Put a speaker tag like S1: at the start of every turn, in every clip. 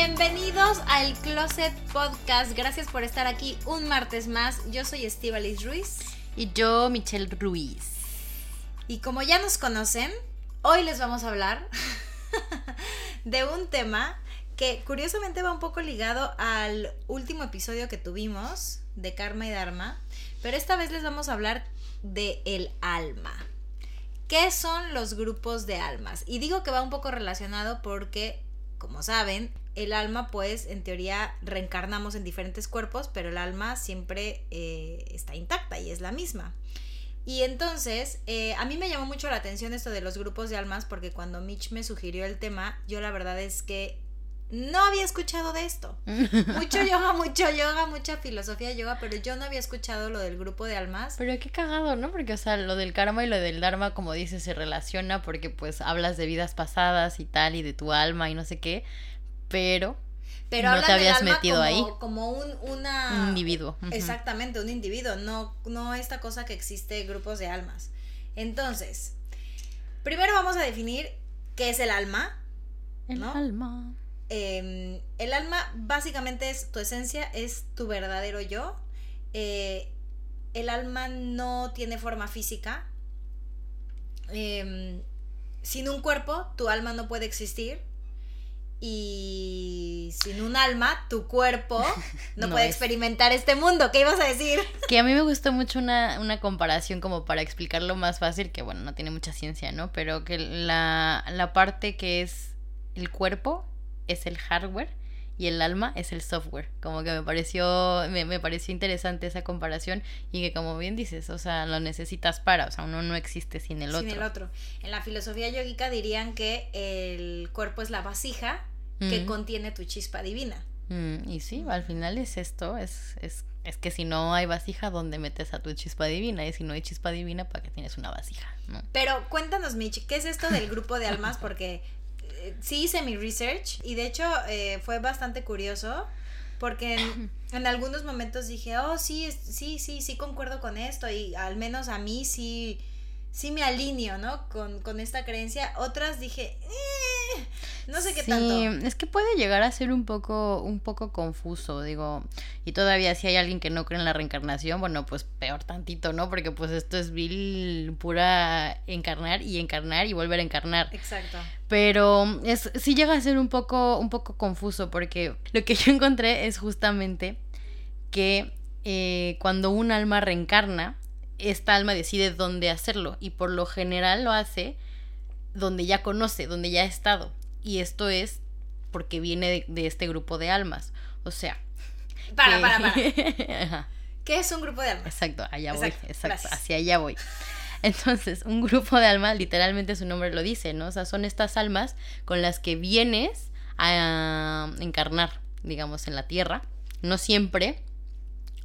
S1: Bienvenidos al Closet Podcast. Gracias por estar aquí un martes más. Yo soy Estivalis Ruiz.
S2: Y yo, Michelle Ruiz.
S1: Y como ya nos conocen, hoy les vamos a hablar de un tema que curiosamente va un poco ligado al último episodio que tuvimos de Karma y Dharma, pero esta vez les vamos a hablar de el alma. ¿Qué son los grupos de almas? Y digo que va un poco relacionado porque, como saben, el alma pues en teoría reencarnamos en diferentes cuerpos, pero el alma siempre eh, está intacta y es la misma. Y entonces, eh, a mí me llamó mucho la atención esto de los grupos de almas porque cuando Mitch me sugirió el tema, yo la verdad es que no había escuchado de esto. Mucho yoga, mucho yoga, mucha filosofía yoga, pero yo no había escuchado lo del grupo de almas.
S2: Pero qué cagado, ¿no? Porque, o sea, lo del karma y lo del dharma, como dices, se relaciona porque pues hablas de vidas pasadas y tal, y de tu alma y no sé qué, pero
S1: Pero
S2: no te habías
S1: alma
S2: metido
S1: como,
S2: ahí.
S1: como un, una...
S2: Un individuo.
S1: Exactamente, un individuo, no, no esta cosa que existe grupos de almas. Entonces, primero vamos a definir qué es el alma.
S2: El
S1: ¿no?
S2: alma.
S1: Eh, el alma básicamente es tu esencia, es tu verdadero yo. Eh, el alma no tiene forma física. Eh, sin un cuerpo, tu alma no puede existir. Y sin un alma, tu cuerpo no,
S2: No
S1: puede
S2: es.
S1: experimentar este mundo. ¿Qué ibas a decir?
S2: Que a mí me gustó mucho una, una comparación como para explicarlo más fácil, que bueno, no tiene mucha ciencia, ¿no? Pero que la, la parte que es el cuerpo es el hardware y el alma es el software. Como que me pareció, me, me pareció interesante esa comparación y que como bien dices, o sea, lo necesitas para, o sea, uno no existe sin el otro.
S1: Sin el otro. En la filosofía yogica dirían que el cuerpo es la vasija que contiene tu chispa divina.
S2: Mm, y sí, al final es esto, es, es, es que si no hay vasija, ¿dónde metes a tu chispa divina? Y si no hay chispa divina, ¿para qué tienes una vasija? ¿no?
S1: Pero cuéntanos, Mitch, ¿qué es esto del grupo de almas? Porque sí hice mi research y de hecho eh, fue bastante curioso porque en, en algunos momentos dije, oh, sí, sí, sí, sí concuerdo con esto y al menos a mí sí, sí me alineo, ¿no? Con, con esta creencia. Otras dije, "Eh, no sé qué
S2: sí,
S1: tanto.
S2: es que puede llegar a ser un poco, un poco confuso, digo, y todavía si hay alguien que no cree en la reencarnación, bueno, pues peor tantito, ¿no? Porque pues esto es vil pura encarnar y encarnar y volver a encarnar.
S1: Exacto.
S2: Pero es, sí llega a ser un poco, un poco confuso porque lo que yo encontré es justamente que eh, cuando un alma reencarna, esta alma decide dónde hacerlo y por lo general lo hace donde ya conoce, donde ya ha estado. Y esto es porque viene de, de este grupo de almas. O sea...
S1: Para,
S2: que-
S1: para, para. ¿Qué es un grupo de almas?
S2: Exacto, allá voy,
S1: Exacto,
S2: exacto,
S1: gracias.
S2: hacia allá voy. Entonces, un grupo de almas, literalmente su nombre lo dice, ¿no? O sea, son estas almas con las que vienes a encarnar, digamos, en la tierra. No siempre,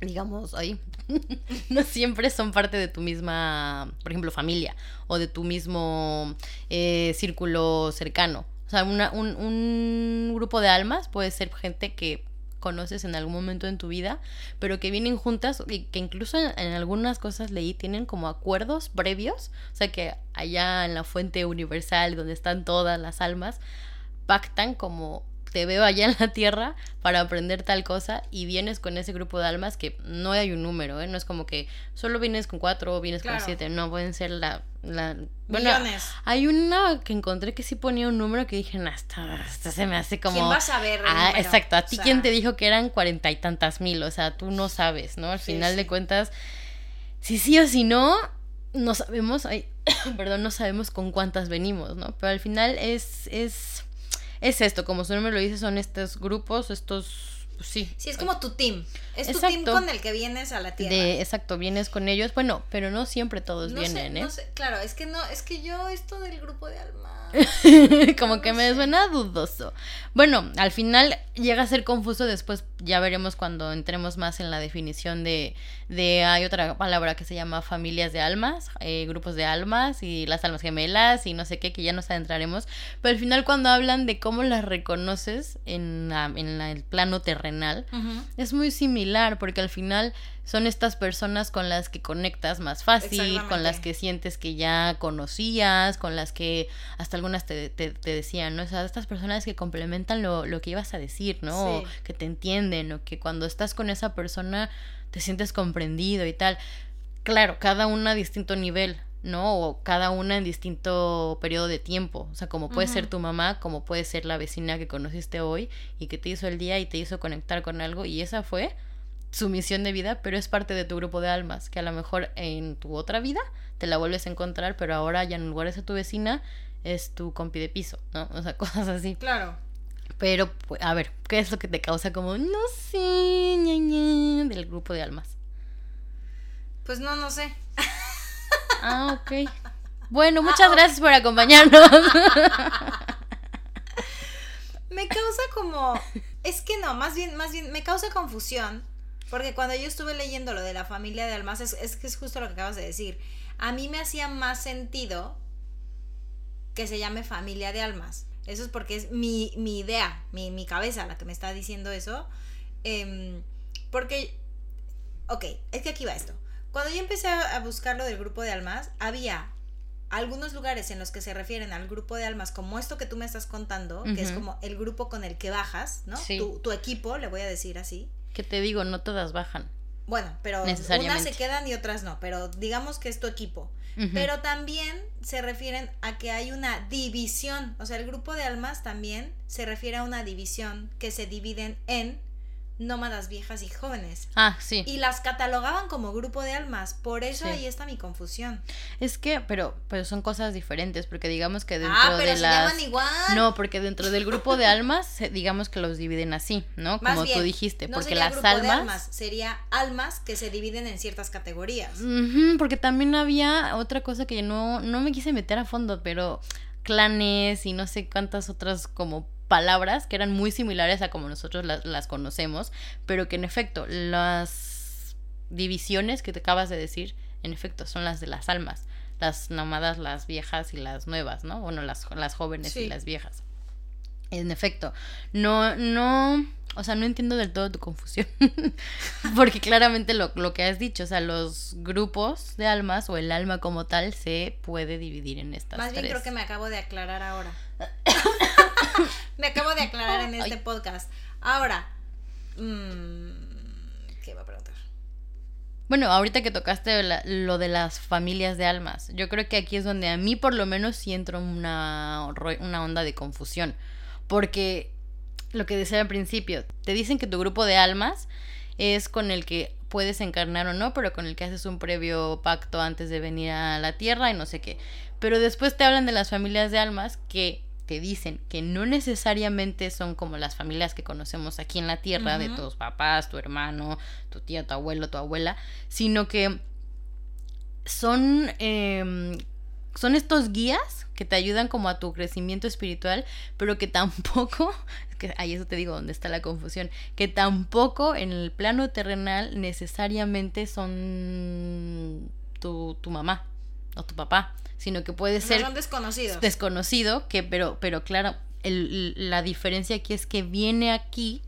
S2: digamos, ahí, no siempre son parte de tu misma, por ejemplo, familia o de tu mismo eh, círculo cercano. Sea, una- un, un grupo de almas puede ser gente que conoces en algún momento en tu vida, pero que vienen juntas y que incluso en, en algunas cosas leí tienen como acuerdos previos, o sea que allá en la fuente universal donde están todas las almas, pactan como te veo allá en la tierra para aprender tal cosa y vienes con ese grupo de almas que no hay un número, ¿eh? no es como que solo vienes con cuatro o vienes
S1: Claro.
S2: con siete, no pueden ser la... la bueno,
S1: Millones.
S2: hay una que encontré que sí ponía un número que dije, esto se me hace como...
S1: ¿Quién va a el
S2: Ah,
S1: número?
S2: exacto. A ti
S1: O sea,
S2: quién te dijo que eran cuarenta y tantas mil, o sea, tú no sabes, ¿no? Al
S1: Sí,
S2: final de cuentas, si sí o si no, no sabemos, ay, perdón, no sabemos con cuántas venimos, ¿no? Pero al final es, es, es esto, como su nombre lo dice, son estos grupos, estos, sí.
S1: Sí, es como tu team. Es tu team con el que vienes a la tierra.
S2: De, exacto, vienes con ellos, bueno, pero no siempre todos
S1: no
S2: vienen,
S1: sé,
S2: ¿eh?
S1: no sé, claro, es que no, es que yo esto del grupo de alma.
S2: Como que me
S1: sé.
S2: suena dudoso. Bueno, al final llega a ser confuso después, ya veremos cuando entremos más en la definición de, de hay otra palabra que se llama familias de almas, eh, grupos de almas y las almas gemelas y no sé qué, que ya nos adentraremos, pero al final cuando hablan de cómo las reconoces en, en el plano terrenal, es muy similar porque al final son estas personas con las que conectas más fácil, con las que sientes que ya conocías, con las que hasta algunas te, te, decían, ¿no? O sea, estas personas que complementan lo, lo que ibas a decir, ¿no? O que te entienden, o que cuando estás con esa persona te sientes comprendido y tal. Claro, cada una a distinto nivel, ¿no? O cada una en distinto periodo de tiempo. O sea, como puede ser tu mamá, como puede ser la vecina que conociste hoy y que te hizo el día y te hizo conectar con algo. Y esa fue su misión de vida, pero es parte de tu grupo de almas, que a lo mejor en tu otra vida te la vuelves a encontrar, pero ahora ya en lugar de ser tu vecina, es tu compi de piso, ¿no? O sea, cosas así.
S1: Claro.
S2: Pero, pues, a ver, ¿qué es lo que te causa como, no sé, ña, del grupo de almas?
S1: Pues no, no sé.
S2: Ah, ok. Bueno, muchas gracias por acompañarnos.
S1: me causa como, es que no, más bien, más bien, me causa confusión porque cuando yo estuve leyendo lo de la familia de almas, es, que es justo lo que acabas de decir. A mí me hacía más sentido que se llame familia de almas. Eso es porque es mi, idea, mi, cabeza la que me está diciendo eso. Em, porque, ok, es que aquí va esto. Cuando yo empecé a buscar lo del grupo de almas, había algunos lugares en los que se refieren al grupo de almas, como esto que tú me estás contando, que es como el grupo con el que bajas, ¿no? Tu, tu, equipo, le voy a decir así.
S2: Que te digo, no todas bajan.
S1: Bueno, pero unas se quedan y otras no, pero digamos que es tu equipo. Pero también se refieren a que hay una división, o sea, el grupo de almas también se refiere a una división que se dividen en nómadas viejas y jóvenes.
S2: Ah, sí.
S1: Y las catalogaban como grupo de almas, por eso ahí está mi confusión.
S2: Es que, pero, pero son cosas diferentes, porque digamos que dentro ah, pero de las... llaman
S1: igual.
S2: No, porque dentro del grupo de almas, digamos que los dividen así, ¿no? Como tú dijiste, porque las almas...
S1: sería almas que se dividen en ciertas categorías.
S2: porque también había otra cosa que no, no me quise meter a fondo, pero clanes y no sé cuántas otras como palabras que eran muy similares a como nosotros las, conocemos, pero que en efecto las divisiones que te acabas de decir, en efecto, son las de las almas, las nómadas, las viejas y las nuevas, ¿no? Bueno, las, las jóvenes y las viejas. En efecto, no, no, o sea, no entiendo del todo tu confusión, porque claramente lo, lo, que has dicho, o sea, los grupos de almas o el alma como tal se puede dividir en estas
S1: Más bien creo que me acabo de aclarar ahora. Me acabo de aclarar en este podcast. Ahora, mm, ¿qué va a preguntar?
S2: Bueno, ahorita que tocaste lo de las familias de almas, yo creo que aquí es donde a mí por lo menos sí entro una, una onda de confusión. Porque lo que decía al principio, te dicen que tu grupo de almas es con el que puedes encarnar o no, pero con el que haces un previo pacto antes de venir a la tierra y no sé qué. Pero después te hablan de las familias de almas que te dicen que no necesariamente son como las familias que conocemos aquí en la tierra, de tus papás, tu hermano, tu tía, tu abuelo, tu abuela, sino que son, em, son estos guías que te ayudan como a tu crecimiento espiritual, pero que tampoco, que ahí eso te digo donde está la confusión, que tampoco en el plano terrenal necesariamente son tu, tu mamá o tu papá sino que puede ser...
S1: son desconocidos.
S2: Desconocido, que, pero, pero claro, la diferencia aquí es que viene aquí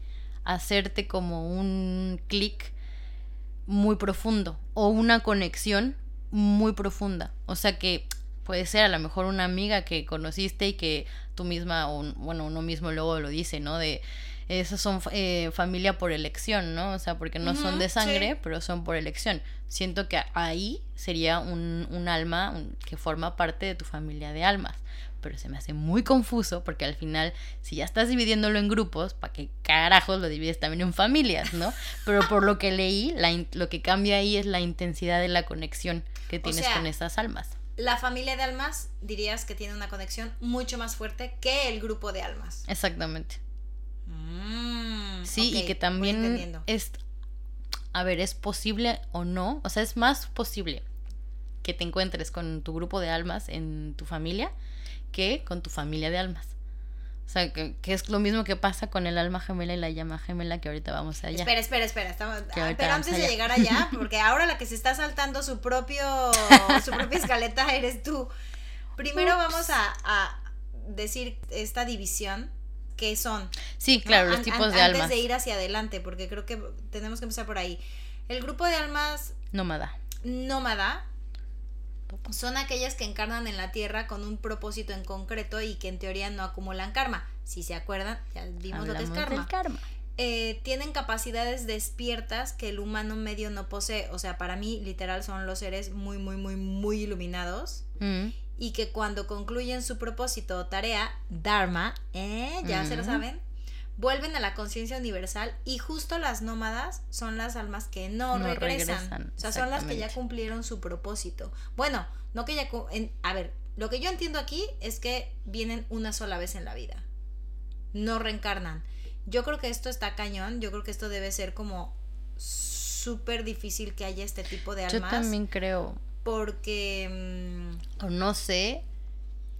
S2: a hacerte como un clic muy profundo o una conexión muy profunda. O sea que puede ser a lo mejor una amiga que conociste y que tú misma, o bueno, uno mismo luego lo dice, ¿no? De esas son eh, familia por elección, ¿no? O sea, porque no son de sangre, pero son por elección. Siento que ahí sería un, un alma que forma parte de tu familia de almas. Pero se me hace muy confuso porque al final, si ya estás dividiéndolo en grupos, ¿para qué carajos lo divides también en familias, no? Pero por lo que leí, lo que cambia ahí es la intensidad de la conexión que tienes con esas almas.
S1: La familia de almas dirías que tiene una conexión mucho más fuerte que el grupo de almas.
S2: Exactamente. Mm, sí, y que también es, a ver, es posible o no, o sea, es más posible que te encuentres con tu grupo de almas en tu familia que con tu familia de almas. O sea, que, que, es lo mismo que pasa con el alma gemela y la llama gemela que ahorita vamos allá.
S1: Espera, espera, espera. Estamos, pero antes de llegar allá, porque ahora la que se está saltando su propio su propia escaleta eres tú. Primero vamos a, a, decir esta división que son.
S2: Sí, claro, los tipos de almas.
S1: Antes de ir hacia adelante, porque creo que tenemos que empezar por ahí. El grupo de almas
S2: nómada.
S1: Nómada son aquellas que encarnan en la tierra con un propósito en concreto y que en teoría no acumulan karma. Si se acuerdan, ya vimos lo que es karma.
S2: karma.
S1: Eh, tienen capacidades despiertas que el humano medio no posee. O sea, para mí, literal, son los seres muy, muy, muy, muy iluminados. Mm. Y que cuando concluyen su propósito o tarea, Dharma, ¿eh? ya se lo mm. saben, vuelven a la conciencia universal y justo las nómadas son las almas que no, regresan. O sea, son las que ya cumplieron su propósito. Bueno, no que ya... a ver, lo que yo entiendo aquí es que vienen una sola vez en la vida. No reencarnan. Yo creo que esto está cañón. Yo creo que esto debe ser como súper difícil que haya este tipo de almas.
S2: Yo también creo.
S1: Porque... Mm,
S2: o no sé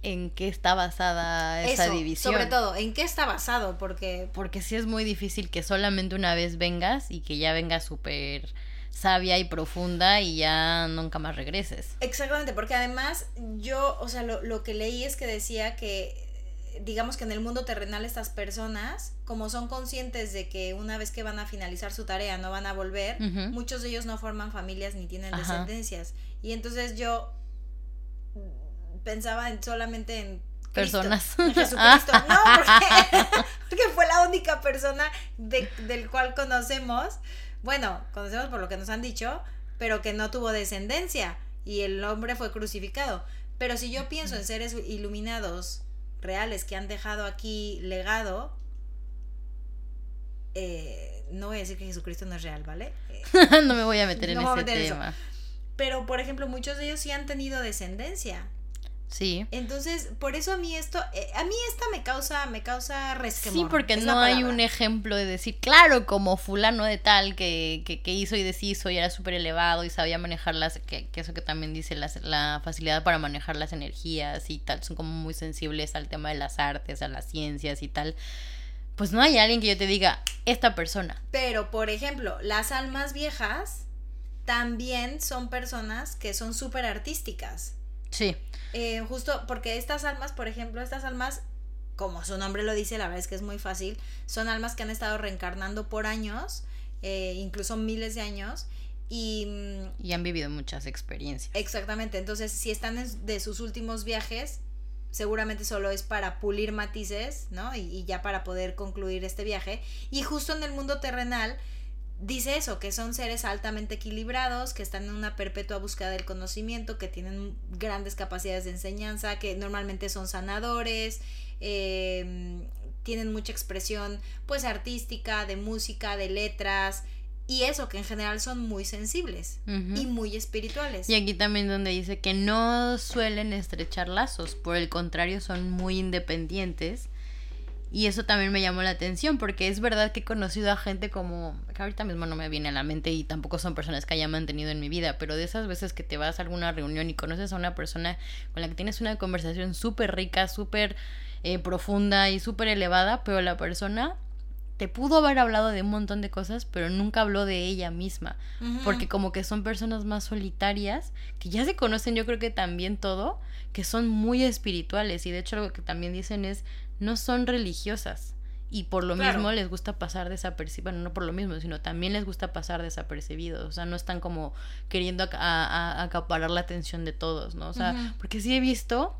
S2: en qué está basada esa división.
S1: Sobre todo, en qué está basado, porque...
S2: Porque sí es muy difícil que solamente una vez vengas y que ya vengas súper sabia y profunda y ya nunca más regreses.
S1: Exactamente, porque además yo, o sea, lo, lo que leí es que decía que digamos que en el mundo terrenal estas personas, como son conscientes de que una vez que van a finalizar su tarea no van a volver, muchos de ellos no forman familias ni tienen descendencias. Y entonces yo pensaba en, solamente en
S2: personas.
S1: Jesucristo. No, porque, fue la única persona del cual conocemos, bueno, conocemos por lo que nos han dicho, pero que no tuvo descendencia y el hombre fue crucificado. Pero si yo pienso en seres iluminados reales que han dejado aquí legado, eh, no voy a decir que Jesucristo no es real, ¿vale?
S2: no me voy a meter en ese tema.
S1: Pero, por ejemplo, muchos de ellos sí han tenido descendencia.
S2: Sí.
S1: Entonces, por eso a mí esto, eh, a mí esta me causa, me causa resquemor.
S2: Sí, porque no hay un ejemplo de decir, claro, como fulano de tal que, que, hizo y deshizo y era súper elevado y sabía manejar las, que, eso que también dice, las, la facilidad para manejar las energías y tal, son como muy sensibles al tema de las artes, a las ciencias y tal. Pues no hay alguien que yo te diga, esta persona.
S1: Pero, por ejemplo, las almas viejas también son personas que son súper artísticas.
S2: Sí.
S1: Eh, justo porque estas almas, por ejemplo, estas almas, como su nombre lo dice, la verdad es que es muy fácil, son almas que han estado reencarnando por años, eh, incluso miles de años, y,
S2: mm, y han vivido muchas experiencias.
S1: Exactamente, entonces si están en, de sus últimos viajes, seguramente solo es para pulir matices, ¿no? Y, y, ya para poder concluir este viaje. Y justo en el mundo terrenal dice eso, que son seres altamente equilibrados, que están en una perpetua búsqueda del conocimiento, que tienen grandes capacidades de enseñanza, que normalmente son sanadores, em, tienen mucha expresión pues artística, de música, de letras, y eso, que en general son muy sensibles y muy espirituales.
S2: Y aquí también donde dice que no suelen estrechar lazos, por el contrario son muy independientes y eso también me llamó la atención porque es verdad que he conocido a gente como, que ahorita mismo no me viene a la mente y tampoco son personas que haya mantenido en mi vida, pero de esas veces que te vas a alguna reunión y conoces a una persona con la que tienes una conversación súper rica, súper eh, profunda y súper elevada, pero la persona te pudo haber hablado de un montón de cosas, pero nunca habló de ella misma, porque como que son personas más solitarias, que ya se conocen yo creo que también todo, que son muy espirituales y de hecho lo que también dicen es no son religiosas y por lo mismo les gusta pasar desapercibidos, bueno, no por lo mismo, sino también les gusta pasar desapercibidos, o sea, no están como queriendo acaparar la atención de todos, ¿no? O sea, porque sí he visto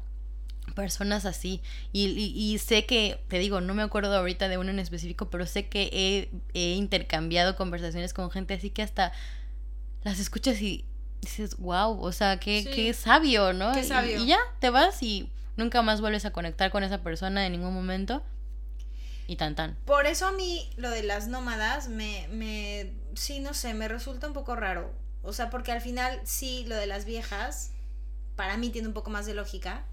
S2: personas así y, y, sé que, te digo, no me acuerdo ahorita de uno en específico, pero sé que he, he intercambiado conversaciones con gente así que hasta las escuchas y dices, wow, o sea, qué, qué sabio, ¿no?
S1: Qué sabio.
S2: y ya, te vas y nunca más vuelves a conectar con esa persona en ningún momento. Y tan tan.
S1: Por eso a mí lo de las nómadas me, me, sí, no sé, me resulta un poco raro. O sea, porque al final sí, lo de las viejas, para mí tiene un poco más de lógica.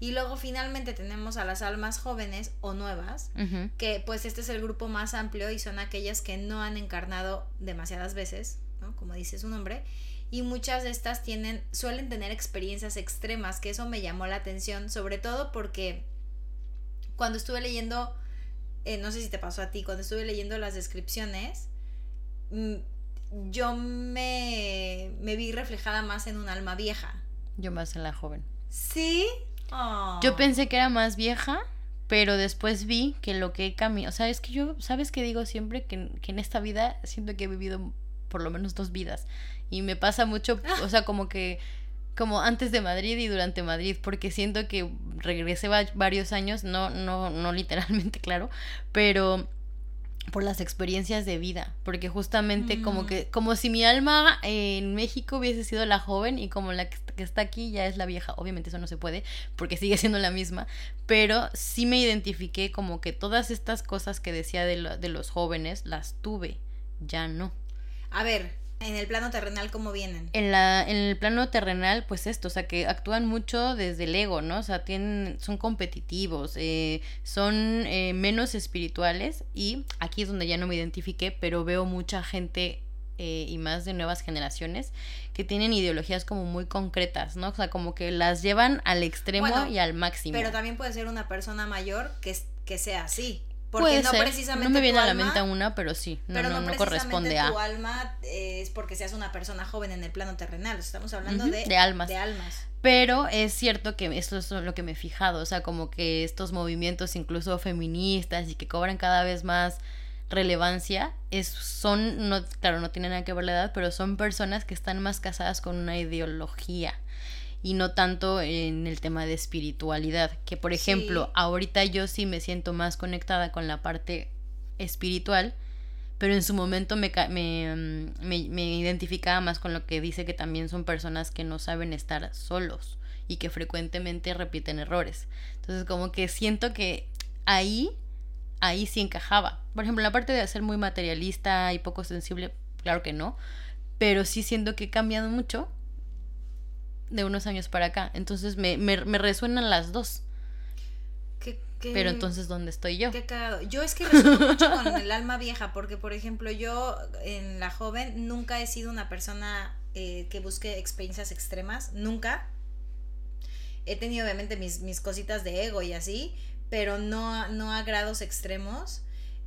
S1: Y luego finalmente tenemos a las almas jóvenes o nuevas, que pues este es el grupo más amplio y son aquellas que no han encarnado demasiadas veces, ¿no? Como dice su nombre, y muchas de estas tienen suelen tener experiencias extremas, que eso me llamó la atención, sobre todo porque cuando estuve leyendo, eh, no sé si te pasó a ti, cuando estuve leyendo las descripciones, mm, yo me, me vi reflejada más en un alma vieja.
S2: Yo más en la joven.
S1: ¿Sí?
S2: Yo pensé que era más vieja, pero después vi que lo que he cambiado, o sea, es que yo, ¿sabes qué digo siempre? Que, que en esta vida siento que he vivido por lo menos dos vidas. Y me pasa mucho,
S1: Ah.
S2: o sea, como que como antes de Madrid y durante Madrid, porque siento que regresé va- varios años, no, no, no literalmente, claro, pero por las experiencias de vida, porque justamente como
S1: Mm.
S2: que, como si mi alma en México hubiese sido la joven y como la que est- que está aquí ya es la vieja, obviamente eso no se puede, porque sigue siendo la misma, pero sí me identifiqué como que todas estas cosas que decía de, lo- de los jóvenes las tuve, ya no.
S1: A ver, en el plano terrenal, ¿cómo vienen?
S2: En, la, en el plano terrenal, pues esto, o sea, que actúan mucho desde el ego, ¿no? O sea, tienen, son competitivos, eh, son eh, menos espirituales y aquí es donde ya no me identifiqué, pero veo mucha gente eh, y más de nuevas generaciones que tienen ideologías como muy concretas, ¿no? O sea, como que las llevan al extremo
S1: Bueno,
S2: y al máximo.
S1: Pero también puede ser una persona mayor que, que sea así. Porque
S2: Puede
S1: no
S2: ser,
S1: precisamente
S2: no me viene a la
S1: alma-
S2: mente una, pero sí, no,
S1: pero
S2: no,
S1: no,
S2: no corresponde a...
S1: tu alma es porque seas una persona joven en el plano terrenal. Estamos hablando de,
S2: de almas.
S1: de almas.
S2: Pero es cierto que esto es lo que me he fijado, o sea, como que estos movimientos incluso feministas y que cobran cada vez más relevancia, es, son, no, claro, no tienen nada que ver la edad, pero son personas que están más casadas con una ideología y no tanto en el tema de espiritualidad, que por
S1: Sí.
S2: ejemplo, ahorita yo sí me siento más conectada con la parte espiritual, pero en su momento me, me, mm, me, me identificaba más con lo que dice que también son personas que no saben estar solos y que frecuentemente repiten errores. Entonces como que siento que ahí, ahí sí encajaba. Por ejemplo, la parte de ser muy materialista y poco sensible, claro que no, pero sí siento que he cambiado mucho de unos años para acá. Entonces me, me, me resuenan las dos.
S1: ¿Qué- qué-
S2: Pero entonces, ¿dónde estoy yo?
S1: Qué cagado. Yo es que resueno mucho con el alma vieja, porque por ejemplo, yo en la joven nunca he sido una persona eh, que busque experiencias extremas, nunca. He tenido obviamente mis, mis cositas de ego y así, pero no, a- no a grados extremos.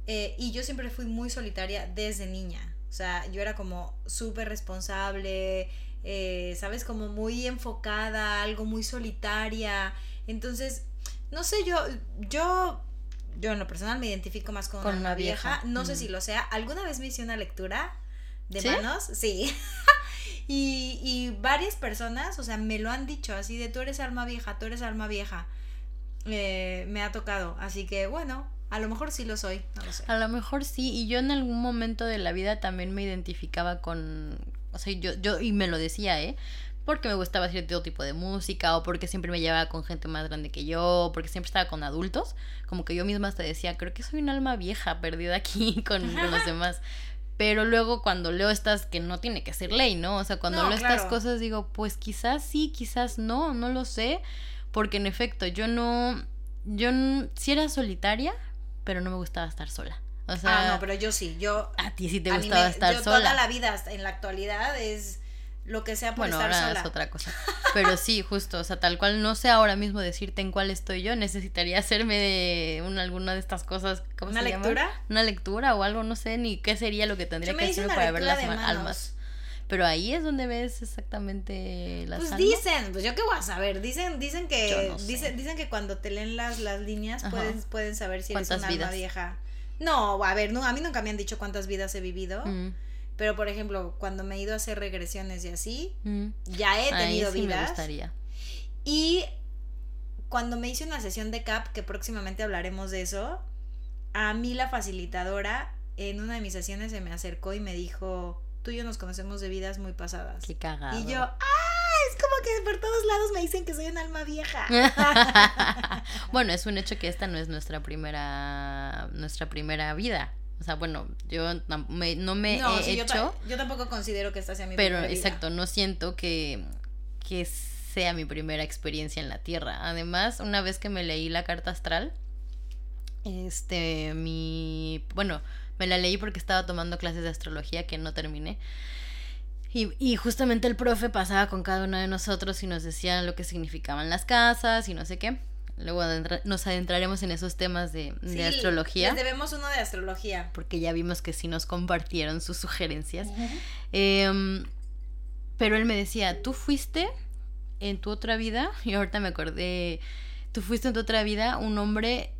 S1: Eh, y yo siempre fui muy solitaria desde niña. O sea, yo era como súper responsable, eh, ¿sabes? Como muy enfocada, algo muy solitaria. Entonces, no sé, yo, yo, yo en lo personal me identifico más con,
S2: Con
S1: una
S2: una
S1: vieja.
S2: vieja.
S1: No sé
S2: Mm.
S1: si lo sea. ¿Alguna vez me hice una lectura de
S2: ¿Sí?
S1: manos? Sí. y, y varias personas, o sea, me lo han dicho así de tú eres alma vieja, tú eres alma vieja. Eh, me ha tocado. Así que bueno, a lo mejor sí lo soy, no lo sé.
S2: A lo mejor sí, y yo en algún momento de la vida también me identificaba con, o sea, yo, yo, y me lo decía, ¿eh? Porque me gustaba cierto tipo de música, o porque siempre me llevaba con gente más grande que yo, o porque siempre estaba con adultos, como que yo misma hasta decía, creo que soy un alma vieja perdida aquí con, con los demás. Pero luego cuando leo estas, que no tiene que ser ley, ¿no? O sea, cuando
S1: No,
S2: leo estas cosas digo, pues quizás sí, quizás no, no lo sé, porque en efecto yo no, yo n- sí era solitaria, pero no me gustaba estar sola. O sea,
S1: ah, no, pero yo sí, yo
S2: a ti sí te gustaba
S1: me-
S2: estar
S1: yo
S2: sola.
S1: toda la vida en la actualidad es lo que sea por
S2: Bueno,
S1: estar
S2: ahora
S1: sola.
S2: es otra cosa. Pero sí, justo, o sea, tal cual no sé ahora mismo decirte en cuál estoy yo, necesitaría hacerme de una, alguna de estas cosas, ¿cómo
S1: ¿Una
S2: se
S1: lectura?
S2: Una lectura o algo, no sé ni qué sería lo que tendría
S1: Yo
S2: que hacerme
S1: una
S2: para ver las almas. Pero ahí es donde ves exactamente las
S1: Pues
S2: almas.
S1: dicen, pues yo qué voy a saber, dicen, dicen que,
S2: Yo no sé.
S1: dicen, dicen que cuando te leen las, las líneas pueden, pueden saber si eres
S2: ¿Cuántas
S1: un alma vieja. No, a ver, no, a mí nunca me han dicho cuántas vidas he vivido,
S2: Mm,
S1: pero por ejemplo, cuando me he ido a hacer regresiones y así,
S2: mm.
S1: ya he
S2: Ahí
S1: tenido
S2: sí me
S1: vidas.
S2: gustaría.
S1: Y cuando me hice una sesión de CAP, que próximamente hablaremos de eso, a mí la facilitadora en una de mis sesiones se me acercó y me dijo, tú y yo nos conocemos de vidas muy pasadas.
S2: Qué cagado.
S1: Y yo, ¡ah! Es como que por todos lados me dicen que soy un alma vieja.
S2: bueno, es un hecho que esta no es nuestra primera nuestra primera vida. O sea, bueno, yo me- no me
S1: no,
S2: he
S1: sí,
S2: hecho,
S1: yo tampoco considero que esta sea mi
S2: pero
S1: primera vida.
S2: exacto, no siento que, que sea mi primera experiencia en la Tierra. Además, una vez que me leí la carta astral, este, mi, bueno, me la leí porque estaba tomando clases de astrología que no terminé. Y, y justamente el profe pasaba con cada uno de nosotros y nos decía lo que significaban las casas y no sé qué. luego nos adentraremos en esos temas de,
S1: Sí,
S2: astrología.
S1: Les debemos uno de astrología.
S2: Porque ya vimos que sí nos compartieron sus sugerencias. Em, pero él me decía, tú fuiste en tu otra vida, y ahorita me acordé, tú fuiste en tu otra vida un hombre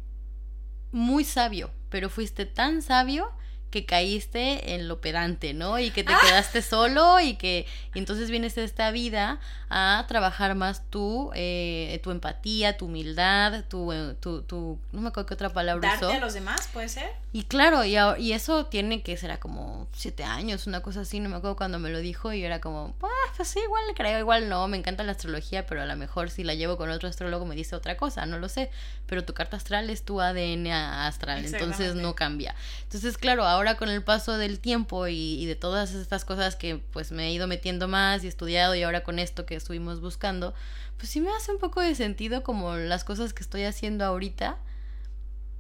S2: muy sabio, pero fuiste tan sabio que caíste en lo pedante, ¿no? Y que te quedaste solo y que entonces vienes de esta vida a trabajar más tu, eh, tu empatía, tu humildad, tu, eh, tu, tu, no me acuerdo qué otra palabra
S1: Darte a los demás, puede ser.
S2: Y claro, y, y eso tiene que ser como siete años, una cosa así, no me acuerdo cuando me lo dijo y yo era como, ah, pues sí, igual creo, igual no, me encanta la astrología, pero a lo mejor si la llevo con otro astrólogo me dice otra cosa, no lo sé, pero tu carta astral es tu ADN astral, entonces no cambia. Entonces, claro, ahora ahora con el paso del tiempo y, de todas estas cosas que pues me he ido metiendo más y estudiado y ahora con esto que estuvimos buscando, pues sí me hace un poco de sentido como las cosas que estoy haciendo ahorita.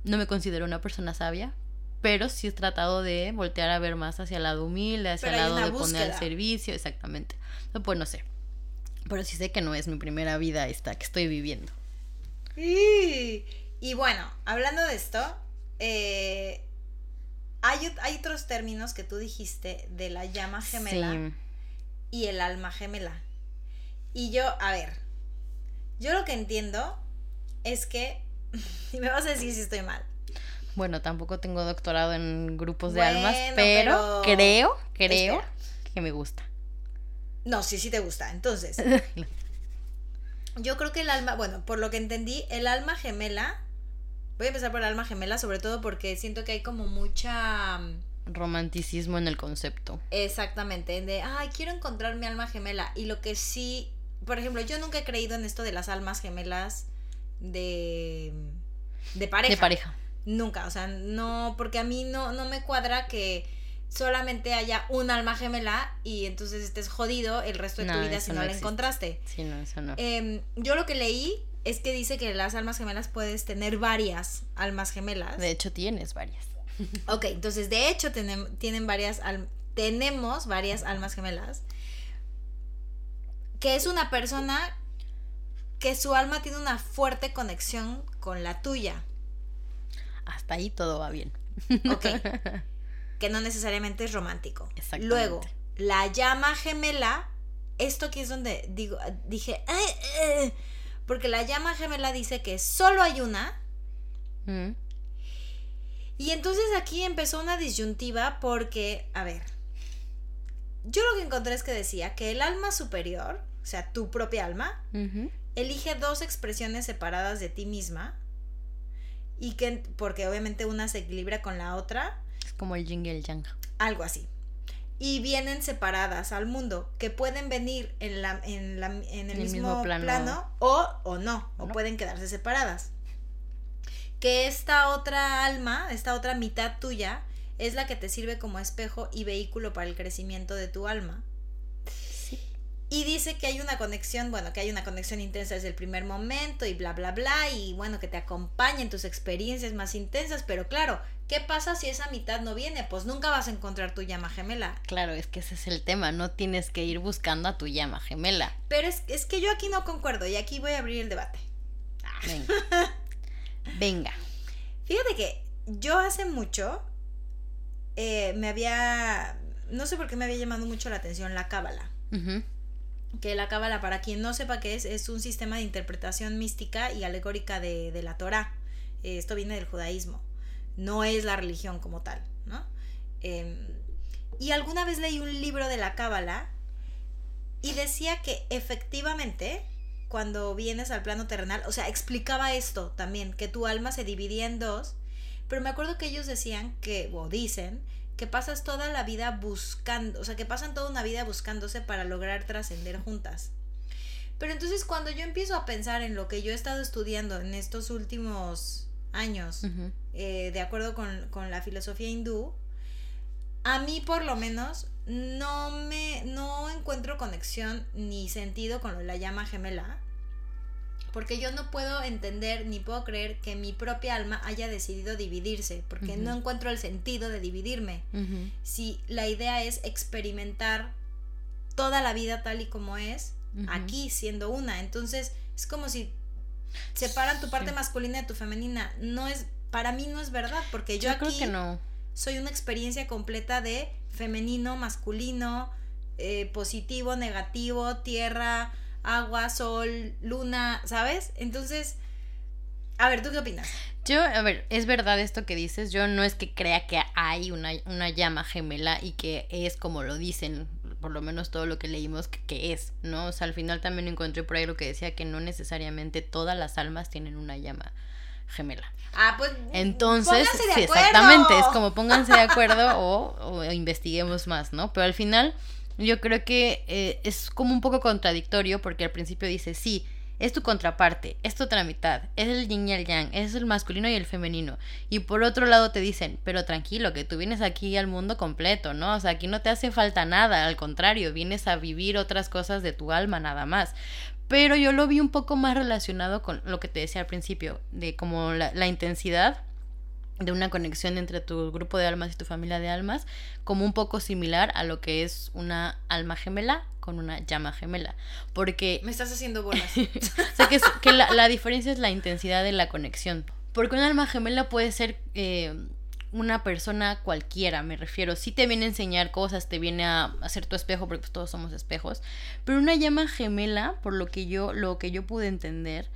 S2: No me considero una persona sabia, pero sí he tratado de voltear a ver más hacia el lado humilde, hacia el lado de poner al servicio, exactamente. Pues no sé. Pero sí sé que no es mi primera vida esta que estoy viviendo.
S1: Y, y bueno, hablando de esto, eh, hay, otros términos que tú dijiste de la llama gemela y el alma gemela. Y yo, a ver, yo lo que entiendo es que, y me vas a decir si estoy mal.
S2: Bueno, tampoco tengo doctorado en grupos de almas, pero, creo, creo que me gusta.
S1: No, sí, sí te gusta. Entonces, yo creo que el alma, bueno, por lo que entendí, el alma gemela Voy a empezar por el alma gemela, sobre todo porque siento que hay como mucha...
S2: Mm, Romanticismo en el concepto.
S1: Exactamente, de, ay, quiero encontrar mi alma gemela. Y lo que sí, por ejemplo, yo nunca he creído en esto de las almas gemelas de, de pareja.
S2: De pareja.
S1: Nunca, o sea, no, porque a mí no, no me cuadra que solamente haya un alma gemela y entonces estés jodido el resto de tu vida si no, la encontraste.
S2: Sí, no, eso no.
S1: Em, yo lo que leí es que dice que las almas gemelas puedes tener varias almas gemelas.
S2: De hecho, tienes varias.
S1: Ok, entonces de hecho tienen varias tenemos varias almas gemelas. Que es una persona que su alma tiene una fuerte conexión con la tuya.
S2: Hasta ahí todo va bien.
S1: Ok. que no necesariamente es romántico. Luego, la llama gemela, esto aquí es donde digo, dije, eh, porque la llama gemela dice que solo hay una. Mm. Y entonces aquí empezó una disyuntiva porque, a ver, yo lo que encontré es que decía que el alma superior, o sea, tu propia alma, elige dos expresiones separadas de ti misma y que, porque obviamente una se equilibra con la otra.
S2: Es como el yin y el yang.
S1: Algo así y vienen separadas al mundo, que pueden venir en, la, en, la, en el, mismo, plano, o, o no, o pueden quedarse separadas. Que esta otra alma, esta otra mitad tuya, es la que te sirve como espejo y vehículo para el crecimiento de tu alma. Y dice que hay una conexión, bueno, que hay una conexión intensa desde el primer momento y bla, bla, bla, y bueno, que te acompaña en tus experiencias más intensas, pero claro, ¿qué pasa si esa mitad no viene? Pues nunca vas a encontrar tu llama gemela.
S2: Claro, es que ese es el tema, no tienes que ir buscando a tu llama gemela.
S1: Pero es, es que yo aquí no concuerdo y aquí voy a abrir el debate.
S2: Venga. Venga.
S1: Fíjate que yo hace mucho eh, me había, no sé por qué me había llamado mucho la atención la cábala que la cábala, para quien no sepa qué es, es un sistema de interpretación mística y alegórica de, la Torah. esto viene del judaísmo, no es la religión como tal, ¿no? Em, y alguna vez leí un libro de la cábala y decía que efectivamente cuando vienes al plano terrenal, o sea, explicaba esto también, que tu alma se dividía en dos, pero me acuerdo que ellos decían que, o dicen, que pasas toda la vida buscando, o sea, que pasan toda una vida buscándose para lograr trascender juntas. Pero entonces cuando yo empiezo a pensar en lo que yo he estado estudiando en estos últimos años, eh, de acuerdo con, con, la filosofía hindú, a mí por lo menos no me no encuentro conexión ni sentido con la llama gemela porque yo no puedo entender ni puedo creer que mi propia alma haya decidido dividirse, porque no encuentro el sentido de dividirme. Si la idea es experimentar toda la vida tal y como es, aquí siendo una, entonces es como si separan tu parte masculina de tu femenina. No es, para mí no es verdad, porque yo,
S2: creo que no.
S1: soy una experiencia completa de femenino, masculino, eh, positivo, negativo, tierra, agua, sol, luna, ¿sabes? Entonces, a ver, ¿tú qué opinas?
S2: Yo, a ver, es verdad esto que dices. Yo no es que crea que hay una, una llama gemela y que es como lo dicen, por lo menos todo lo que leímos que, es, ¿no? O sea, al final también encontré por ahí lo que decía que no necesariamente todas las almas tienen una llama gemela.
S1: Ah, pues.
S2: Entonces, sí, exactamente. Es como pónganse de acuerdo o, o, investiguemos más, ¿no? Pero al final, yo creo que eh, es como un poco contradictorio porque al principio dice, sí, es tu contraparte, es tu otra mitad, es el yin y el yang, es el masculino y el femenino. Y por otro lado te dicen, pero tranquilo, que tú vienes aquí al mundo completo, ¿no? O sea, aquí no te hace falta nada, al contrario, vienes a vivir otras cosas de tu alma nada más. Pero yo lo vi un poco más relacionado con lo que te decía al principio, de como la, la intensidad de una conexión entre tu grupo de almas y tu familia de almas, como un poco similar a lo que es una alma gemela con una llama gemela. Porque...
S1: Me estás haciendo bolas.
S2: sé que, que la, la, diferencia es la intensidad de la conexión. Porque una alma gemela puede ser eh, una persona cualquiera, me refiero. Sí te viene a enseñar cosas, te viene a hacer tu espejo, porque pues, todos somos espejos. Pero una llama gemela, por lo que yo, lo que yo pude entender,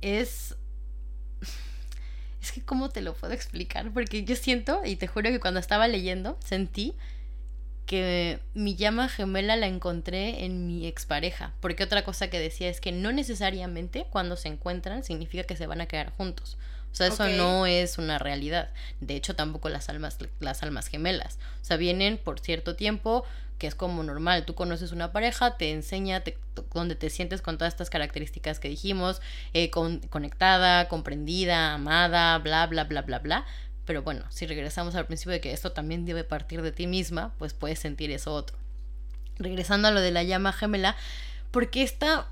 S2: es es que cómo te lo puedo explicar, porque yo siento, y te juro que cuando estaba leyendo, sentí que mi llama gemela la encontré en mi expareja, porque otra cosa que decía es que no necesariamente cuando se encuentran significa que se van a quedar juntos. O sea, eso okay. no es una realidad. De hecho, tampoco las almas, las almas gemelas. O sea, vienen por cierto tiempo, que es como normal. Tú conoces una pareja, te enseña te, donde te sientes con todas estas características que dijimos, eh, con, conectada, comprendida, amada, bla, bla, bla, bla, bla. Pero bueno, si regresamos al principio de que esto también debe partir de ti misma, pues puedes sentir eso otro. Regresando a lo de la llama gemela, porque esta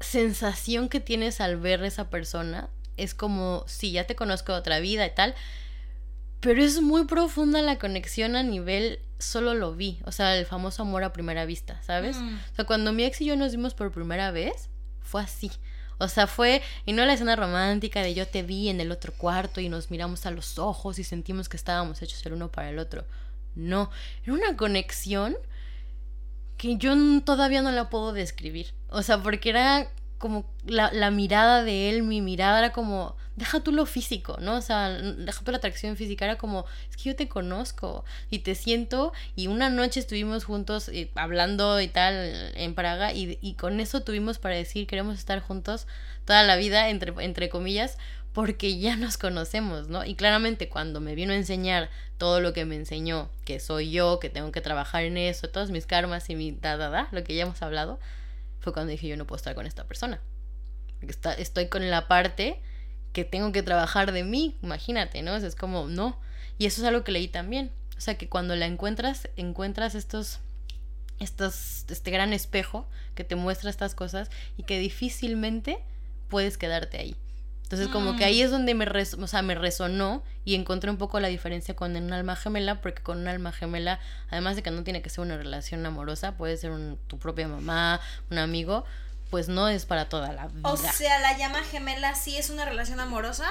S2: sensación que tienes al ver a esa persona es como, sí, ya te conozco de otra vida y tal, pero es muy profunda la conexión a nivel solo lo vi, o sea, el famoso amor a primera vista, ¿sabes? Mm. O sea, cuando mi ex y yo nos vimos por primera vez, fue así. O sea, fue, y no la escena romántica de yo te vi en el otro cuarto y nos miramos a los ojos y sentimos que estábamos hechos el uno para el otro. No, era una conexión que yo todavía no la puedo describir. O sea, porque era como la, mirada de él, mi mirada era como, deja tú lo físico, ¿no? O sea, deja tú la atracción física, era como, es que yo te conozco y te siento y una noche estuvimos juntos eh, hablando y tal en Praga y, y, con eso tuvimos para decir queremos estar juntos toda la vida, entre, entre comillas, porque ya nos conocemos, ¿no? Y claramente cuando me vino a enseñar todo lo que me enseñó, que soy yo, que tengo que trabajar en eso, todos mis karmas y mi da, da, da, lo que ya hemos hablado, fue cuando dije yo no puedo estar con esta persona. Está, estoy con la parte que tengo que trabajar de mí, imagínate, ¿no? O sea, es como, no. Y eso es algo que leí también. O sea, que cuando la encuentras, encuentras estos, estos, este gran espejo que te muestra estas cosas y que difícilmente puedes quedarte ahí. Entonces, como que ahí es donde me, res o sea, me resonó y encontré un poco la diferencia con un alma gemela, porque con un alma gemela, además de que no tiene que ser una relación amorosa, puede ser un, tu propia mamá, un amigo, pues no es para toda la vida.
S1: O sea, la llama gemela sí es una relación amorosa.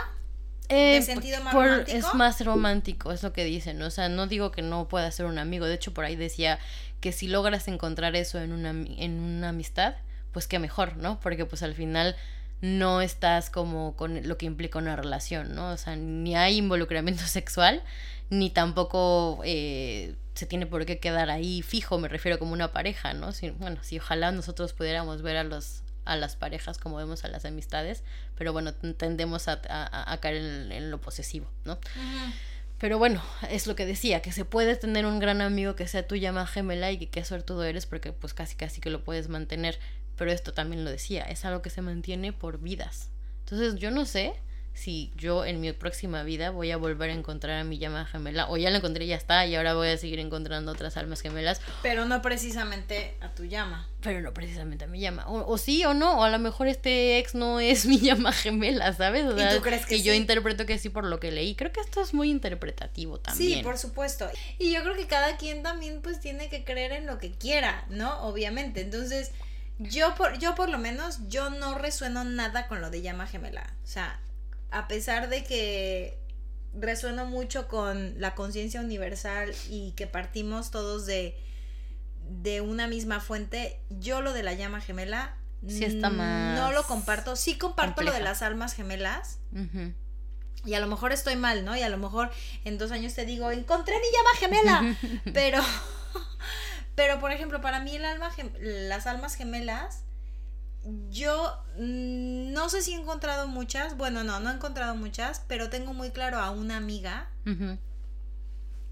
S1: Eh, ¿De sentido más
S2: por,
S1: romántico?
S2: Es más romántico, es lo que dicen. O sea, no digo que no pueda ser un amigo. De hecho, por ahí decía que si logras encontrar eso en una, en una amistad, pues qué mejor, ¿no? Porque pues al final no estás como con lo que implica una relación, ¿no? O sea, ni hay involucramiento sexual, ni tampoco eh, se tiene por qué quedar ahí fijo, me refiero como una pareja, ¿no? Si, bueno, si ojalá nosotros pudiéramos ver a los a las parejas como vemos a las amistades, pero bueno, tendemos a, a, a caer en, en, lo posesivo, ¿no? Uh -huh. Pero bueno, es lo que decía, que se puede tener un gran amigo que sea tu llama gemela y que qué suertudo eres porque pues casi casi que lo puedes mantener pero esto también lo decía, es algo que se mantiene por vidas. Entonces yo no sé si yo en mi próxima vida voy a volver a encontrar a mi llama gemela, o ya la encontré y ya está, y ahora voy a seguir encontrando otras almas gemelas.
S1: Pero no precisamente a tu llama.
S2: Pero no precisamente a mi llama. O, o sí o no, o a lo mejor este ex no es mi llama gemela, ¿sabes? O sea,
S1: ¿Y tú crees que
S2: y
S1: sí?
S2: yo interpreto que sí por lo que leí. Creo que esto es muy interpretativo también.
S1: Sí, por supuesto. Y yo creo que cada quien también pues tiene que creer en lo que quiera, ¿no? Obviamente. Entonces yo por, yo por lo menos, yo no resueno nada con lo de llama gemela. O sea, a pesar de que resueno mucho con la conciencia universal y que partimos todos de, de una misma fuente, yo lo de la llama gemela
S2: Sí está más
S1: no lo comparto. Sí comparto lo de las almas gemelas. Y a lo mejor estoy mal, ¿no? Y a lo mejor en dos años te digo, encontré mi llama gemela. pero, pero por ejemplo, para mí el alma gem- las almas gemelas, yo mm, no sé si he encontrado muchas. Bueno, no, no he encontrado muchas, pero tengo muy claro a una amiga.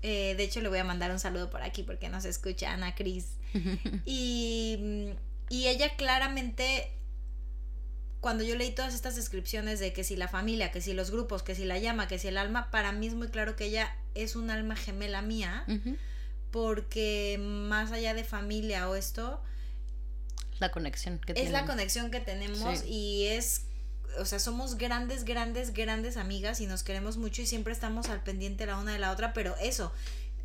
S1: Eh, de hecho, le voy a mandar un saludo por aquí porque nos escucha Ana Cris. Y, mm, y ella claramente, cuando yo leí todas estas descripciones de que si la familia, que si los grupos, que si la llama, que si el alma, para mí es muy claro que ella es un alma gemela mía,
S2: Ujú.
S1: Porque más allá de familia o esto,
S2: La conexión que
S1: es la
S2: tienen.
S1: conexión que tenemos
S2: Sí.
S1: y es, o sea, somos grandes, grandes, grandes amigas y nos queremos mucho y siempre estamos al pendiente la una de la otra, pero eso,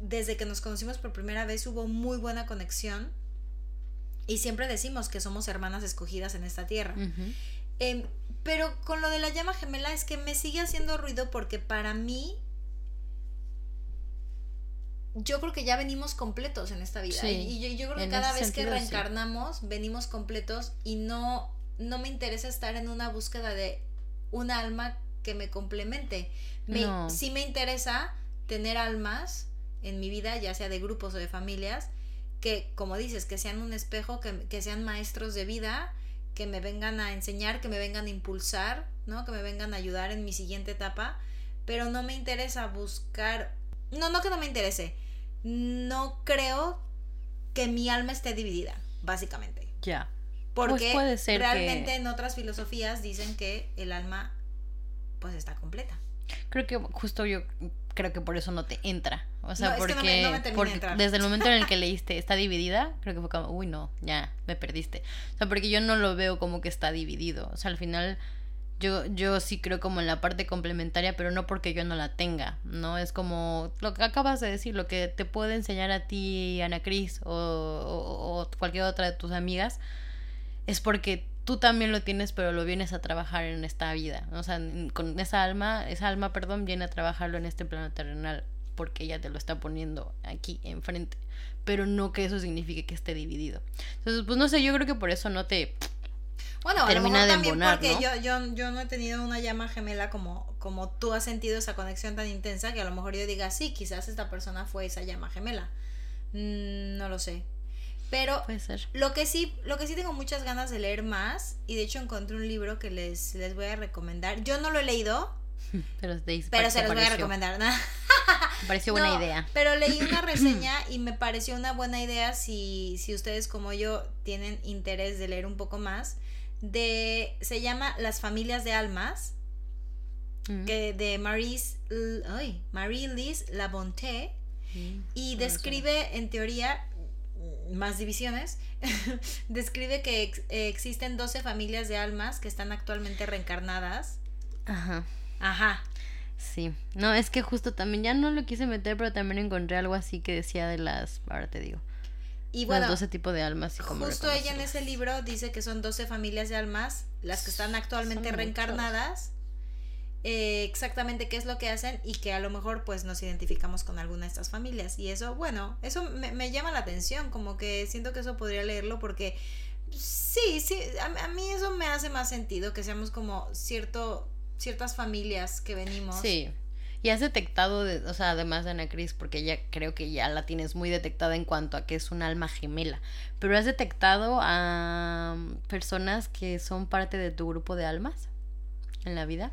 S1: desde que nos conocimos por primera vez hubo muy buena conexión y siempre decimos que somos hermanas escogidas en esta tierra. Em, pero con lo de la llama gemela es que me sigue haciendo ruido porque para mí yo creo que ya venimos completos en esta vida.
S2: Sí,
S1: y yo, yo creo que cada vez que
S2: sí.
S1: reencarnamos venimos completos y no, no me interesa estar en una búsqueda de un alma que me complemente. Me,
S2: No.
S1: Sí me interesa tener almas en mi vida, ya sea de grupos o de familias, que, como dices, que sean un espejo, que, que sean maestros de vida, que me vengan a enseñar, que me vengan a impulsar, ¿no? Que me vengan a ayudar en mi siguiente etapa, pero no me interesa buscar, no, no que no me interese, no creo que mi alma esté dividida, básicamente.
S2: Ya.
S1: Porque
S2: Pues puede ser que-
S1: realmente en otras filosofías dicen que el alma pues está completa.
S2: Creo que justo yo creo que por eso no te entra. O sea,
S1: No, es que
S2: porque,
S1: no me- no me de
S2: porque desde el momento en el que leíste está dividida, creo que fue como, uy, no, ya me perdiste. O sea, porque yo no lo veo como que está dividido. O sea, al final yo, yo sí creo como en la parte complementaria, pero no porque yo no la tenga, ¿no? Es como lo que acabas de decir, lo que te puede enseñar a ti, Ana Cris, o, o- cualquier otra de tus amigas, es porque tú también lo tienes, pero lo vienes a trabajar en esta vida. O sea, con esa alma, esa alma, perdón, viene a trabajarlo en este plano terrenal, porque ella te lo está poniendo aquí enfrente. Pero no que eso signifique que esté dividido. Entonces, pues no sé, yo creo que por eso no te.
S1: Bueno, a lo
S2: termina
S1: mejor
S2: de
S1: también
S2: embonar,
S1: porque
S2: ¿no?
S1: yo, yo, yo no he tenido una llama gemela como, como tú has sentido esa conexión tan intensa que a lo mejor yo diga, sí, quizás esta persona fue esa llama gemela. Mm, no lo sé. Pero
S2: Puede ser.
S1: lo que sí, lo que sí tengo muchas ganas de leer más, y de hecho encontré un libro que les, les voy a recomendar. Yo no lo he leído,
S2: Pero,
S1: pero se los voy a
S2: pareció-
S1: recomendar. ¿no?
S2: Me pareció buena
S1: No,
S2: idea.
S1: Pero leí una reseña y me pareció una buena idea si, si ustedes como yo tienen interés de leer un poco más. De, se llama Las familias de almas,
S2: Mm.
S1: que de ay, Marie-Lise Labonté
S2: Mm.
S1: y describe en teoría más divisiones, describe que ex- existen 12 familias de almas que están actualmente reencarnadas.
S2: Ajá.
S1: Ajá.
S2: Sí, no, es que justo también ya no lo quise meter, pero también encontré algo así que decía de las, ahora te digo,
S1: Y
S2: bueno,
S1: bueno,
S2: los 12 tipos de almas y cómo
S1: Justo ella en ese libro dice que son 12 familias de almas las que están actualmente
S2: Son
S1: reencarnadas. eh, exactamente qué es lo que hacen y que a lo mejor pues nos identificamos con alguna de estas familias. Y eso, bueno, eso me, me llama la atención, como que siento que eso podría leerlo porque sí, sí, a, a mí eso me hace más sentido, que seamos como cierto, ciertas familias que venimos.
S2: Sí. Y has detectado, de- o sea, además de Ana Cris, porque ella creo que ya la tienes muy detectada en cuanto a que es un alma gemela. Pero has detectado a mm, personas que son parte de tu grupo de almas en la vida.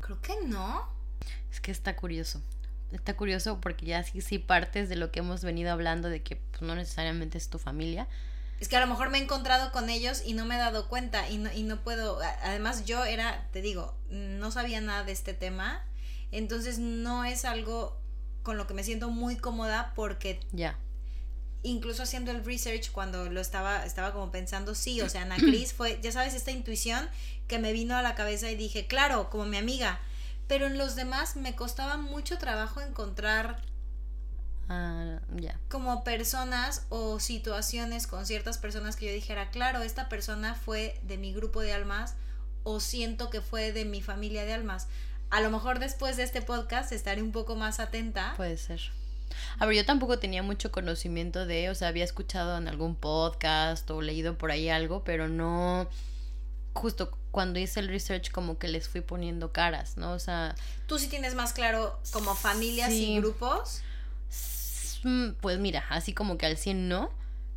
S1: Creo que no.
S2: Es que está curioso. Está curioso porque ya sí, sí partes de lo que hemos venido hablando de que pues, no necesariamente es tu familia.
S1: Es que a lo mejor me he encontrado con ellos y no me he dado cuenta y no, y no puedo. Además, yo era, te digo, no sabía nada de este tema. Entonces no es algo con lo que me siento muy cómoda porque
S2: Ya.
S1: incluso haciendo el research cuando lo estaba, estaba como pensando, sí, o sea, Ana Cris fue, ya sabes, esta intuición que me vino a la cabeza y dije, claro, como mi amiga. Pero en los demás me costaba mucho trabajo encontrar
S2: Ah, ya.
S1: como personas o situaciones con ciertas personas que yo dijera, claro, esta persona fue de mi grupo de almas o siento que fue de mi familia de almas. A lo mejor después de este podcast estaré un poco más atenta.
S2: Puede ser. A ver, yo tampoco tenía mucho conocimiento de, o sea, había escuchado en algún podcast o leído por ahí algo, pero no justo cuando hice el research como que les fui poniendo caras, ¿no? O sea...
S1: ¿Tú sí tienes más claro como familias y grupos?
S2: Mm, pues mira, así como que al 100 no,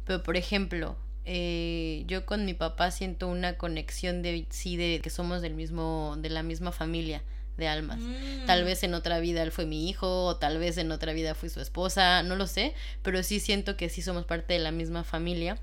S2: pero por ejemplo, eh, yo con mi papá siento una conexión de sí de que somos del mismo de la misma familia de almas. Tal mm. vez en otra vida él fue mi hijo o tal vez en otra vida fui su esposa, no lo sé, pero sí siento que sí somos parte de la misma familia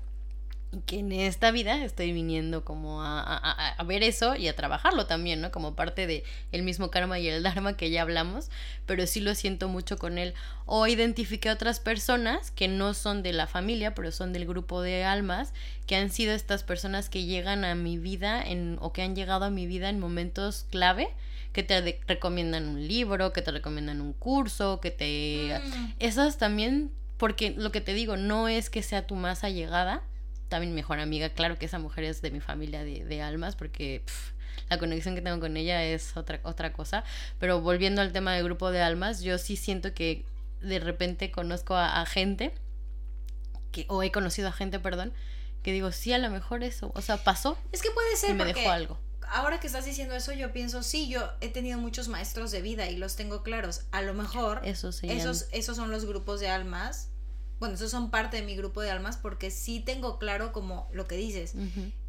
S2: que en esta vida estoy viniendo como a, a, ver eso y a trabajarlo también, ¿no? Como parte de el mismo karma y el dharma que ya hablamos, pero sí lo siento mucho con él. O identifiqué a otras personas que no son de la familia, pero son del grupo de almas, que han sido estas personas que llegan a mi vida en, o que han llegado a mi vida en momentos clave, que te recomiendan un libro, que te recomiendan un curso, que te... Mm. Esas también, porque lo que te digo, no es que sea tu más allegada, también mejor amiga. Claro que esa mujer es de mi familia de, almas porque la conexión que tengo con ella es otra, otra cosa. Pero volviendo al tema del grupo de almas, yo sí siento que de repente conozco a, gente, que, o he conocido a gente, perdón, que digo, sí, a lo mejor eso, o sea, pasó.
S1: Es que puede ser. Y me dejó algo. Ahora que estás diciendo eso, yo pienso, sí, yo he tenido muchos maestros de vida y los tengo claros. A lo mejor esos, esos son los grupos de almas bueno, esos son parte de mi grupo de almas porque sí tengo claro como lo que dices.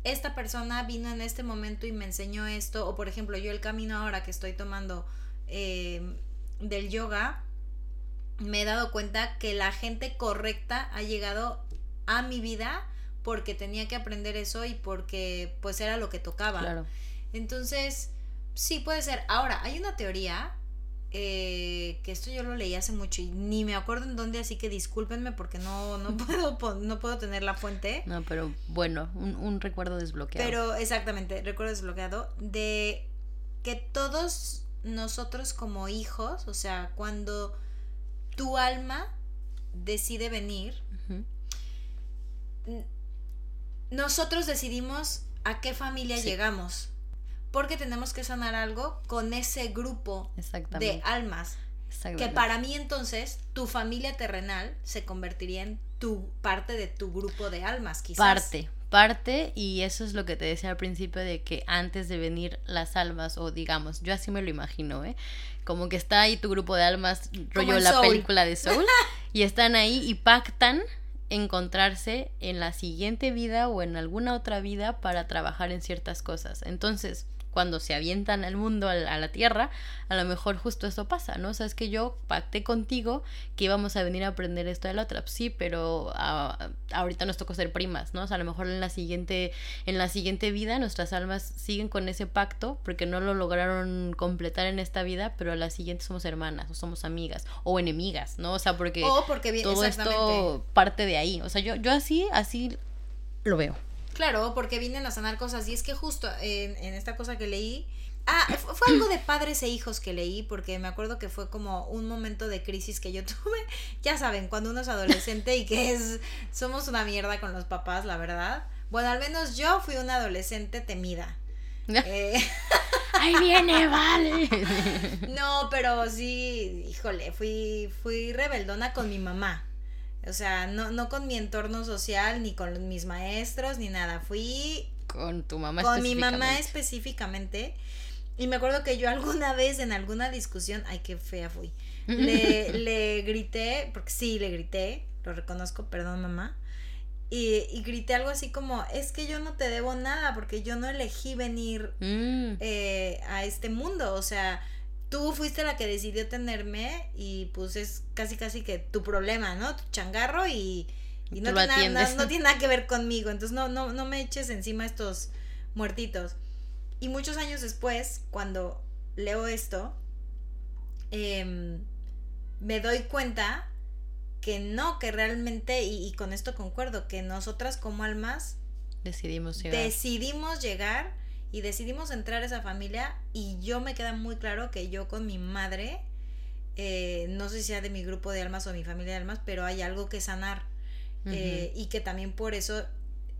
S1: Esta persona vino en este momento y me enseñó esto, o por ejemplo, yo el camino ahora que estoy tomando em, del yoga, me he dado cuenta que la gente correcta ha llegado a mi vida porque tenía que aprender eso y porque pues era lo que tocaba. Claro. Entonces, sí puede ser. Ahora, hay una teoría eh, que esto yo lo leí hace mucho y ni me acuerdo en dónde, así que discúlpenme porque no, no, puedo, no puedo tener la fuente.
S2: No, pero bueno, un, recuerdo desbloqueado.
S1: Pero exactamente, recuerdo desbloqueado de que todos nosotros como hijos, o sea, cuando tu alma decide venir, nosotros decidimos a qué familia llegamos porque tenemos que sanar algo con ese grupo de almas. Que para mí entonces tu familia terrenal se convertiría en tu parte de tu grupo de almas, quizás.
S2: Parte, parte y eso es lo que te decía al principio de que antes de venir las almas o digamos, yo así me lo imagino, ¿eh? Como que está ahí tu grupo de almas, rollo la película de Soul y están ahí y pactan encontrarse en la siguiente vida o en alguna otra vida para trabajar en ciertas cosas. Entonces, cuando se avientan al mundo, a la tierra, a lo mejor justo eso pasa, ¿no? O sea, es que yo pacté contigo que íbamos a venir a aprender esto de la otra, sí, pero ah, ahorita nos tocó ser primas, ¿no? O sea, a lo mejor en la siguiente, en la siguiente vida nuestras almas siguen con ese pacto porque no lo lograron completar en esta vida, pero a la siguiente somos hermanas, o somos amigas, o enemigas, ¿no? O sea, porque,
S1: porque
S2: todo esto parte de ahí. O sea, yo, yo así, así lo veo.
S1: Claro, porque vienen a sanar cosas. Y es que justo en, esta cosa que leí, Ah, fue algo de padres e hijos que leí, porque me acuerdo que fue como un momento de crisis que yo tuve. Ya saben, cuando uno es adolescente y que es. Somos una mierda con los papás, la verdad. Bueno, al menos yo fui una adolescente temida.
S2: Eh, Ahí viene, vale.
S1: No, pero sí, híjole, fui, fui rebeldona con mi mamá. O sea, no, no con mi entorno social, ni con mis maestros, ni nada. Fui...
S2: Con tu mamá
S1: Con mi mamá específicamente. Y me acuerdo que yo alguna vez en alguna discusión, ay, qué fea fui, le, le grité, porque sí, le grité, lo reconozco, perdón mamá, y, y, grité algo así como, es que yo no te debo nada porque yo no elegí venir mm. eh, a este mundo, o sea, tú fuiste la que decidió tenerme y pues es casi casi que tu problema, ¿no? Tu changarro y, no, tiene nada, no, tiene nada que ver conmigo. Entonces no, no, no me eches encima estos muertitos. Y muchos años después, cuando leo esto, em, me doy cuenta que no, que realmente, y, y, con esto concuerdo, que nosotras como almas
S2: decidimos llegar.
S1: Decidimos llegar y decidimos entrar a esa familia y yo me queda muy claro que yo con mi madre eh, no sé si sea de mi grupo de almas o mi familia de almas, pero hay algo que sanar. eh, y que también por eso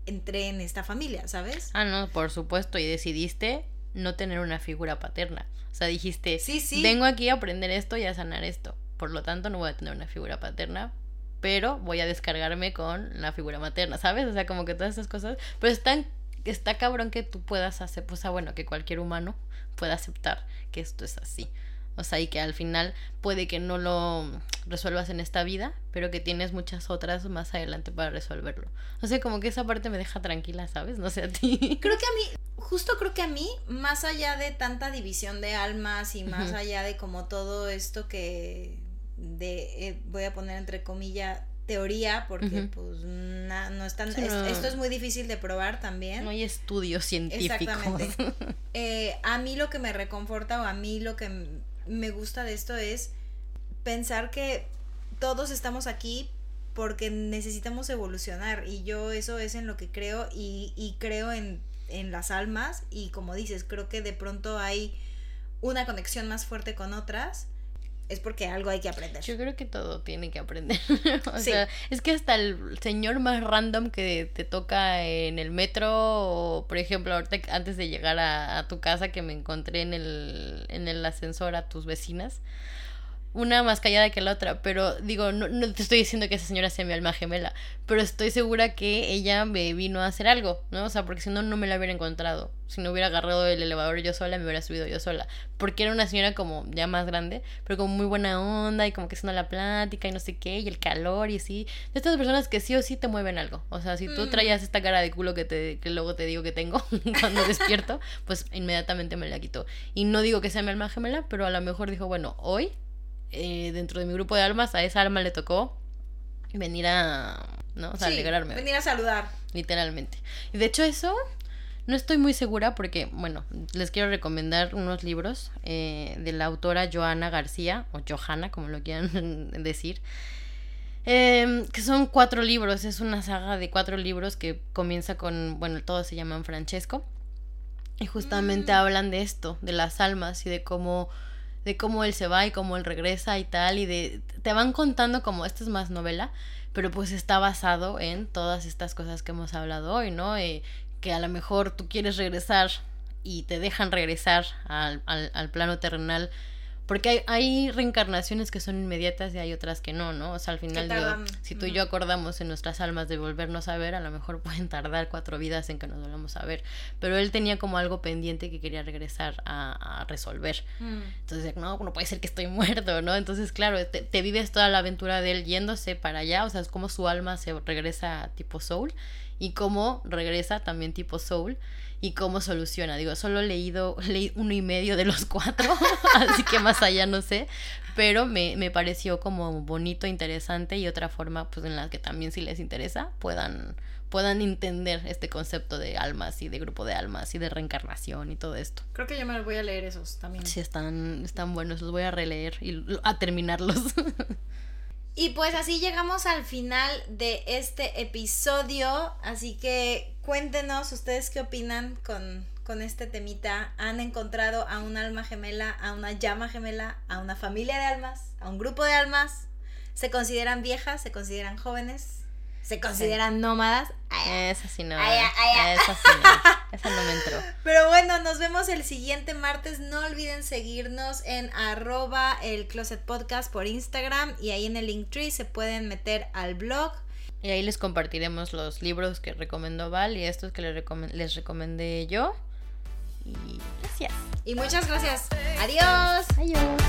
S1: entré en esta familia, ¿sabes?
S2: Ah, no, por supuesto, y decidiste no tener una figura paterna. O sea, dijiste,
S1: Sí, sí.
S2: vengo aquí a aprender esto y a sanar esto. Por lo tanto, no voy a tener una figura paterna, pero voy a descargarme con la figura materna, ¿sabes? O sea, como que todas esas cosas. Pero están, está cabrón que tú puedas hacer, pues, ah, bueno, que cualquier humano pueda aceptar que esto es así. O sea, y que al final puede que no lo resuelvas en esta vida, pero que tienes muchas otras más adelante para resolverlo. O sea, como que esa parte me deja tranquila, ¿sabes? No sé a ti.
S1: Creo que a mí, justo creo que a mí, más allá de tanta división de almas y más allá de como todo esto que de eh, voy a poner entre comillas teoría porque pues na- no es tan
S2: Sí,
S1: es-
S2: no.
S1: esto es muy difícil de probar también
S2: No hay estudios científicos.
S1: Exactamente. Eh, a mí lo que me reconforta o a mí lo que me gusta de esto es pensar que todos estamos aquí porque necesitamos evolucionar y yo eso es en lo que creo y, y creo en, en las almas y como dices, creo que de pronto hay una conexión más fuerte con otras, es porque algo hay que aprender.
S2: Yo creo que todo tiene que aprender. o
S1: Sí.
S2: sea, es que hasta el señor más random que te toca en el metro, o por ejemplo, ahorita antes de llegar a, a tu casa que me encontré en el, en el ascensor a tus vecinas, una más callada que la otra, pero digo, no, no te estoy diciendo que esa señora sea mi alma gemela, pero estoy segura que ella me vino a hacer algo, ¿no? O sea, porque si no, no me la hubiera encontrado. Si no hubiera agarrado el elevador yo sola, me hubiera subido yo sola. Porque era una señora como ya más grande, pero como muy buena onda y como que haciendo la plática y no sé qué, y el calor y así. De estas personas que sí o sí te mueven algo. O sea, si tú
S1: Mm.
S2: traías esta cara de culo que, te, que luego te digo que tengo cuando despierto, pues inmediatamente me la quitó. Y no digo que sea mi alma gemela, pero a lo mejor dijo, bueno, hoy eh, dentro de mi grupo de almas, a esa alma le tocó venir a, ¿no? O sea,
S1: Sí,
S2: alegrarme,
S1: venir a saludar.
S2: literalmente. Y de hecho eso, no estoy muy segura porque, bueno, les quiero recomendar unos libros eh, de la autora Joana García, o Johanna, como lo quieran decir. eh, que son cuatro libros, es una saga de cuatro libros que comienza con, bueno, todos se llaman Francesco. Y justamente
S1: Mm.
S2: hablan de esto, de las almas y de cómo de cómo él se va y cómo él regresa y tal y de te van contando como esta es más novela, pero pues está basado en todas estas cosas que hemos hablado hoy, ¿no? Eh, que a lo mejor tú quieres regresar y te dejan regresar al, al, al plano terrenal porque hay, hay reencarnaciones que son inmediatas y hay otras que no, ¿no? O sea, al final, digo, si tú y yo acordamos en nuestras almas de volvernos a ver, a lo mejor pueden tardar cuatro vidas en que nos volvamos a ver. Pero él tenía como algo pendiente que quería regresar a, a resolver.
S1: Mm.
S2: Entonces, no, no puede ser que estoy muerto, ¿no? Entonces, claro, te, te vives toda la aventura de él yéndose para allá, o sea, es como su alma se regresa tipo soul y cómo regresa también tipo soul y cómo soluciona. Digo, solo he leído, leí uno y medio de los cuatro, así que más allá no sé, pero me, me pareció como bonito, interesante y otra forma, pues en la que también si les interesa puedan puedan entender este concepto de almas y de grupo de almas y de reencarnación y todo esto.
S1: Creo que yo me voy a leer esos también.
S2: Sí, están, están buenos, los voy a releer y a terminarlos.
S1: Y pues así llegamos al final de este episodio. Así que cuéntenos ustedes qué opinan con, con este temita. ¿Han encontrado a un alma gemela, a una llama gemela, a una familia de almas, a un grupo de almas? ¿Se consideran viejas? ¿Se consideran jóvenes? ¿Se consideran nómadas? Ay,
S2: Esa sí no.
S1: Ay, ay, ay.
S2: Esa sí no. Esa no me entró.
S1: Pero bueno, nos vemos el siguiente martes. No olviden seguirnos en arroba el closet podcast por Instagram y ahí en el Linktree se pueden meter al blog.
S2: Y ahí les compartiremos los libros que recomendó Val y estos que les, recomen- les recomendé yo. Y gracias.
S1: Y muchas gracias. Adiós.
S2: Adiós.